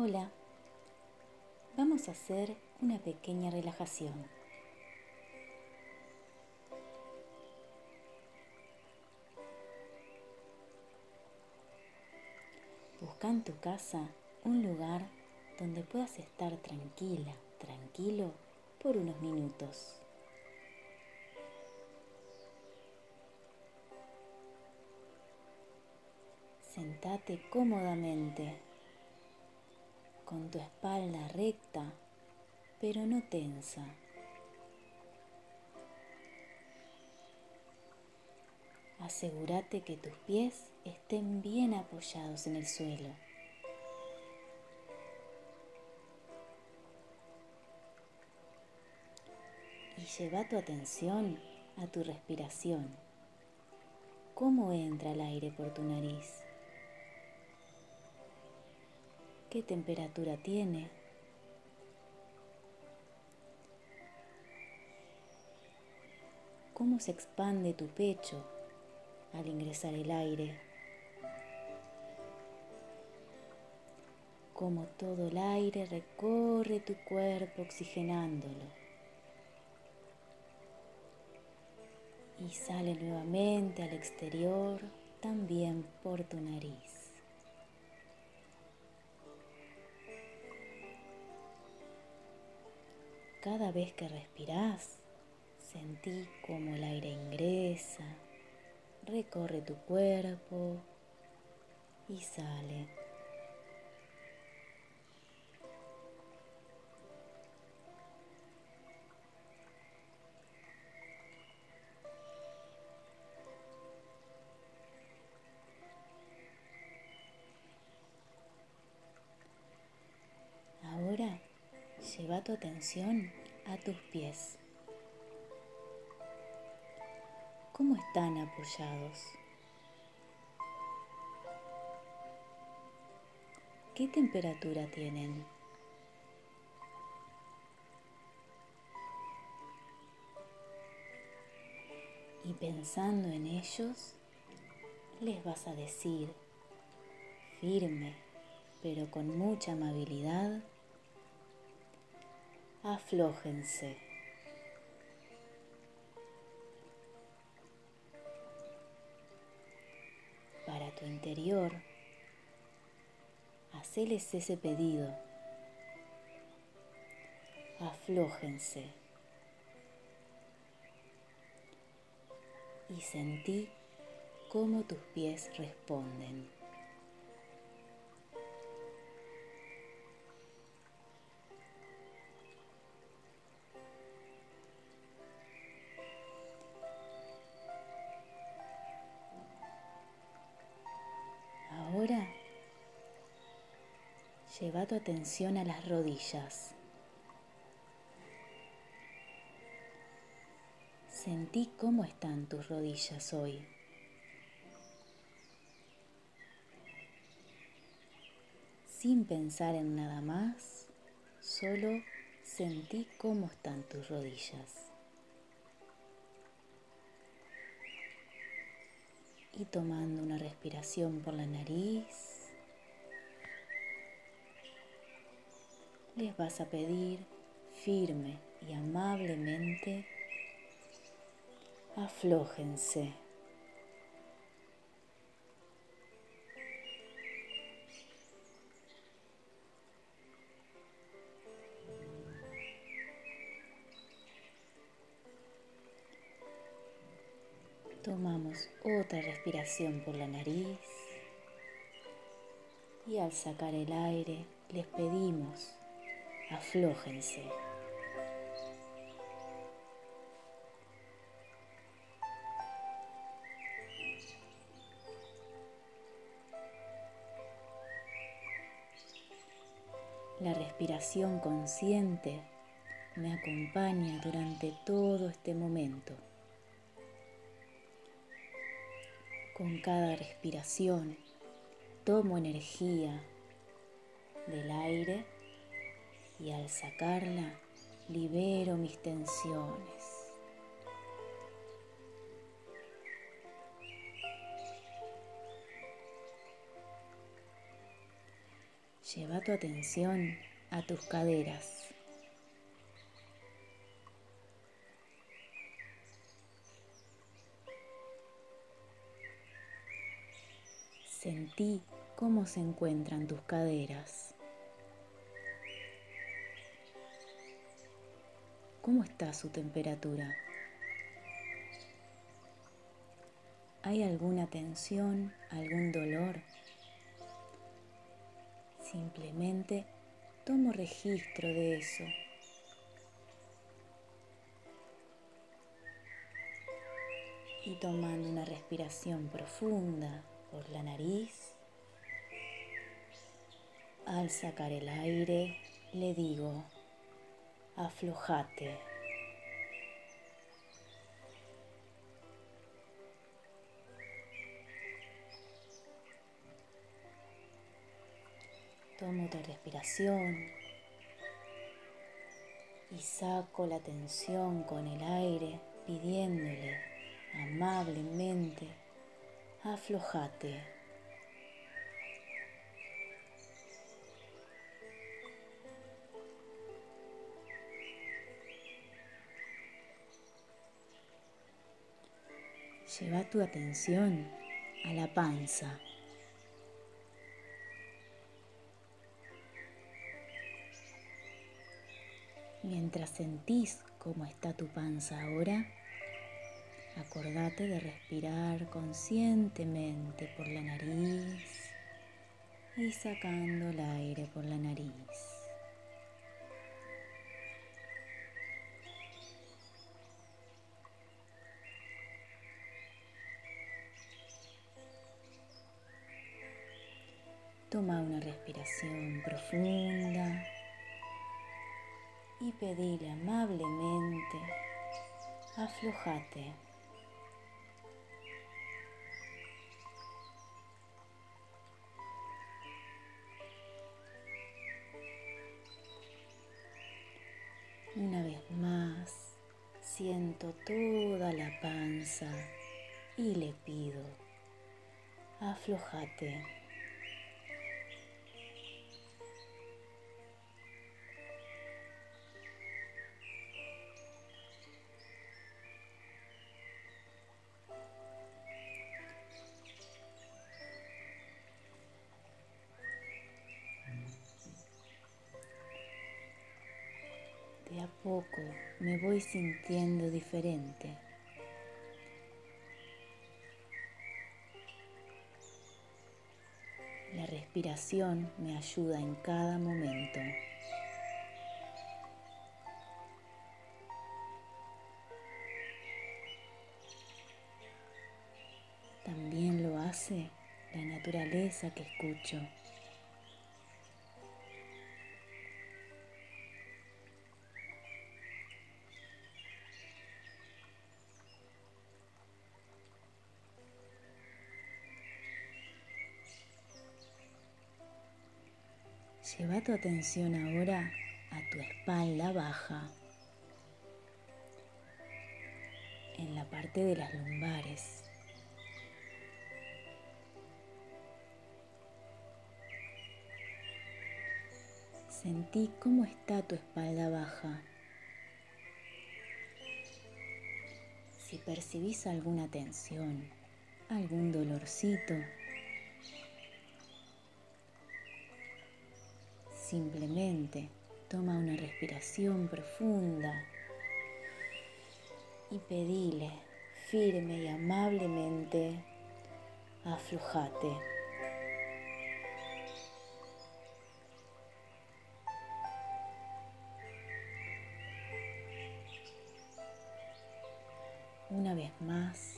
Hola, vamos a hacer una pequeña relajación. Busca en tu casa un lugar donde puedas estar tranquila, tranquilo por unos minutos. Sentate cómodamente, con tu espalda recta, pero no tensa. Asegúrate que tus pies estén bien apoyados en el suelo. Y lleva tu atención a tu respiración. ¿Cómo entra el aire por tu nariz? ¿Qué temperatura tiene? ¿Cómo se expande tu pecho al ingresar el aire? Cómo todo el aire recorre tu cuerpo oxigenándolo. Y sale nuevamente al exterior también por tu nariz. Cada vez que respiras, sentí como el aire ingresa, recorre tu cuerpo y sale. Ahora lleva tu atención a tus pies. ¿Cómo están apoyados? ¿Qué temperatura tienen? Y pensando en ellos, les vas a decir, firme, pero con mucha amabilidad, aflójense. Para tu interior, haceles ese pedido. Aflójense. Y sentí cómo tus pies responden. Atención a las rodillas. Sentí cómo están tus rodillas hoy. Sin pensar en nada más, solo sentí cómo están tus rodillas. Y tomando una respiración por la nariz, les vas a pedir firme y amablemente, aflójense. Tomamos otra respiración por la nariz y al sacar el aire les pedimos aflójense. La respiración consciente me acompaña durante todo este momento. Con cada respiración tomo energía del aire y al sacarla libero mis tensiones. Lleva tu atención a tus caderas. Sentí cómo se encuentran tus caderas. ¿Cómo está su temperatura? ¿Hay alguna tensión, algún dolor? Simplemente tomo registro de eso. Y tomando una respiración profunda por la nariz, al sacar el aire le digo, aflojate. Tomo otra respiración y saco la tensión con el aire pidiéndole amablemente, aflojate. Lleva tu atención a la panza. Mientras sentís cómo está tu panza ahora, acordate de respirar conscientemente por la nariz y sacando el aire por la nariz. Toma una respiración profunda y pedile amablemente, aflojate. Una vez más, siento toda la panza y le pido, aflojate. A poco me voy sintiendo diferente. La respiración me ayuda en cada momento. También lo hace la naturaleza que escucho. Lleva tu atención ahora a tu espalda baja, en la parte de las lumbares. Sentí cómo está tu espalda baja. Si percibís alguna tensión, algún dolorcito, Simplemente toma una respiración profunda y pedile firme y amablemente, aflojate. Una vez más,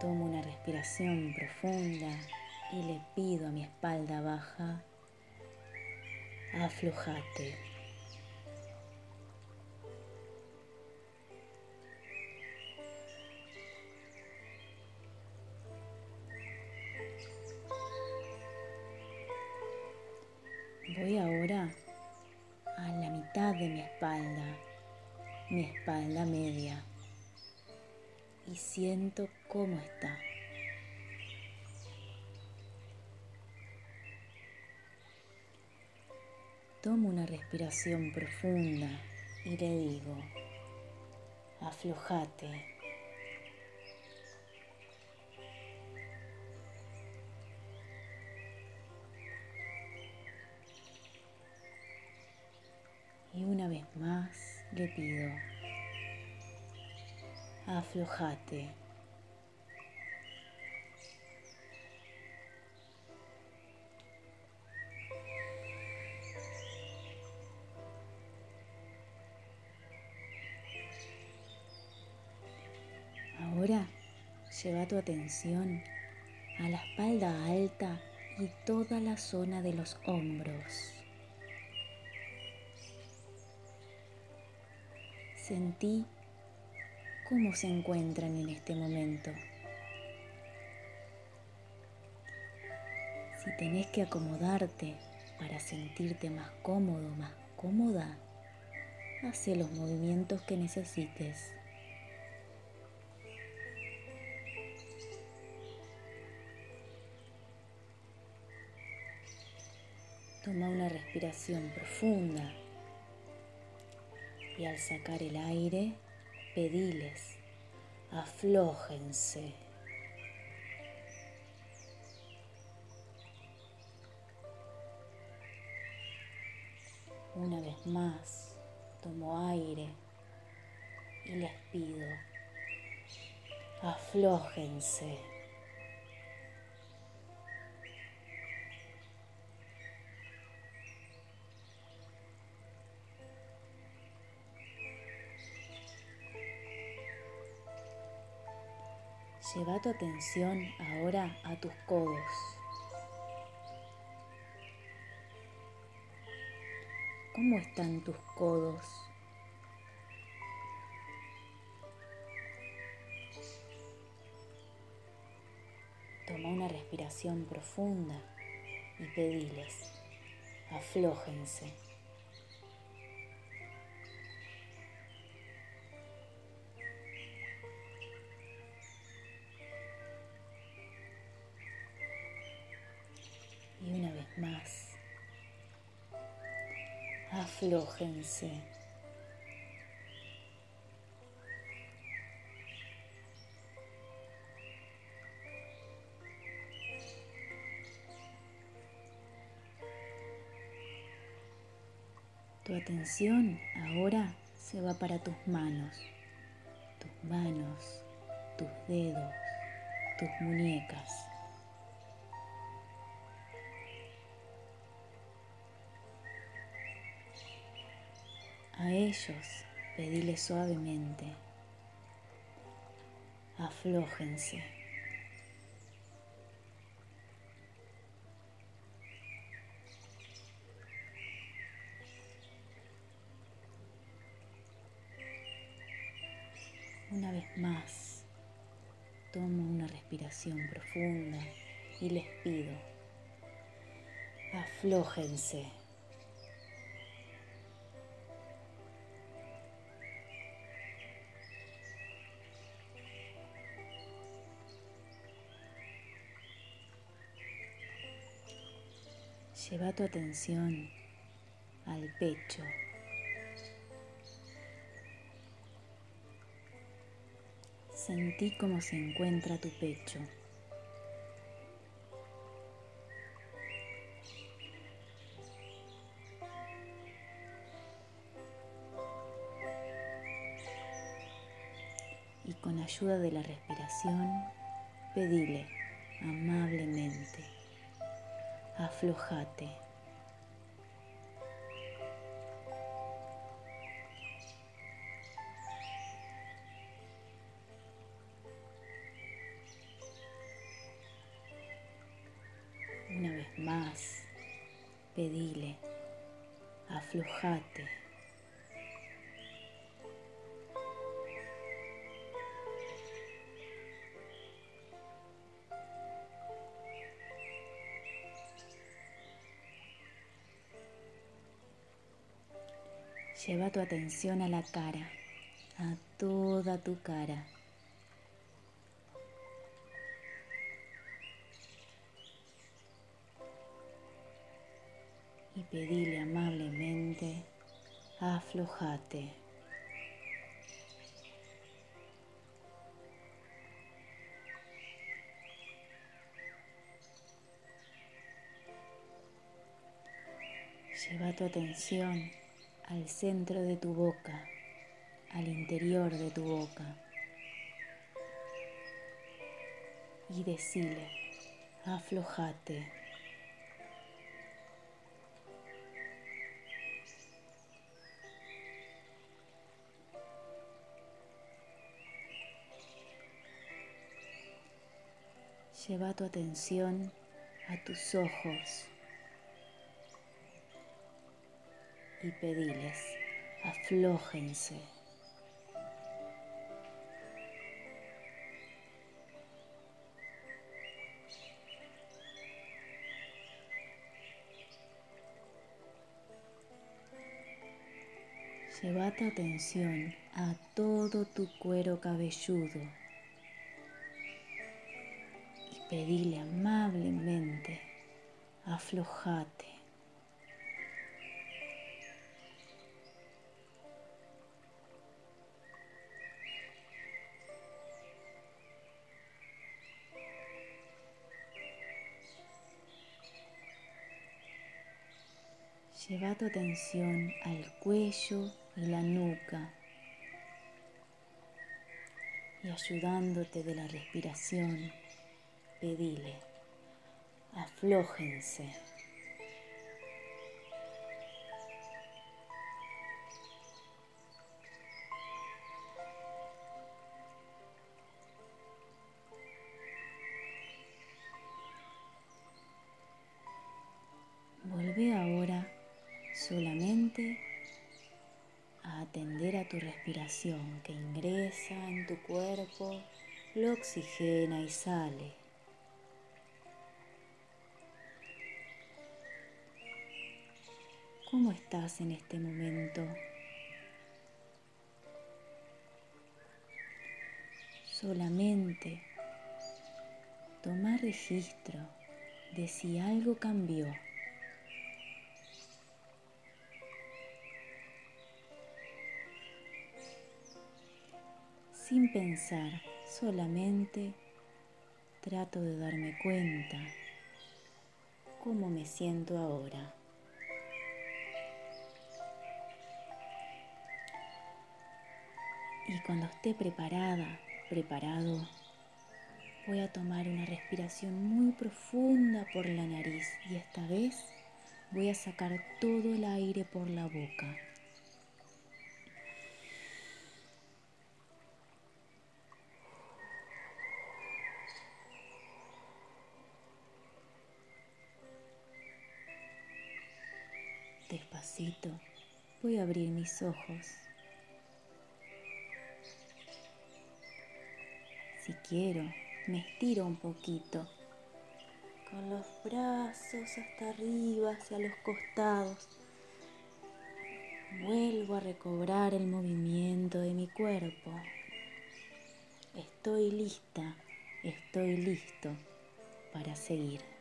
tomo una respiración profunda y le pido a mi espalda baja aflojate. Voy ahora a la mitad de mi espalda, mi espalda media, y siento cómo está. Tomo una respiración profunda y le digo, aflojate. Y una vez más le pido, aflojate. Lleva tu atención a la espalda alta y toda la zona de los hombros. Sentí cómo se encuentran en este momento. Si tenés que acomodarte para sentirte más cómodo, más cómoda, hace los movimientos que necesites. Toma una respiración profunda y al sacar el aire, pediles, aflójense. Una vez más, tomo aire y les pido, aflójense. Lleva tu atención ahora a tus codos. ¿Cómo están tus codos? Toma una respiración profunda y pediles, aflójense. Aflójense. Tu atención ahora se va para tus manos, tus manos, tus dedos, tus muñecas. A ellos pedile suavemente, aflójense. Una vez más, tomo una respiración profunda y les pido, aflójense. Lleva tu atención al pecho. Sentí cómo se encuentra tu pecho. Y con ayuda de la respiración, pedile amablemente aflojate. Una vez más, pedile, aflojate. Lleva tu atención a la cara, a toda tu cara. Y pedile amablemente, aflojate. Lleva tu atención al centro de tu boca, al interior de tu boca. Y decile, aflojate. Lleva tu atención a tus ojos y pediles, aflójense. Lleva tu atención a todo tu cuero cabelludo y pedile amablemente, aflojate. Lleva tu atención al cuello y la nuca y ayudándote de la respiración, pedile, aflójense. Que ingresa en tu cuerpo, lo oxigena y sale. ¿Cómo estás en este momento? Solamente toma registro de si algo cambió. Sin pensar, solamente trato de darme cuenta cómo me siento ahora. Y cuando esté preparada, preparado, voy a tomar una respiración muy profunda por la nariz y esta vez voy a sacar todo el aire por la boca. Voy a abrir mis ojos. Si quiero, me estiro un poquito, con los brazos hasta arriba, hacia los costados. Vuelvo a recobrar el movimiento de mi cuerpo. Estoy lista, estoy listo para seguir.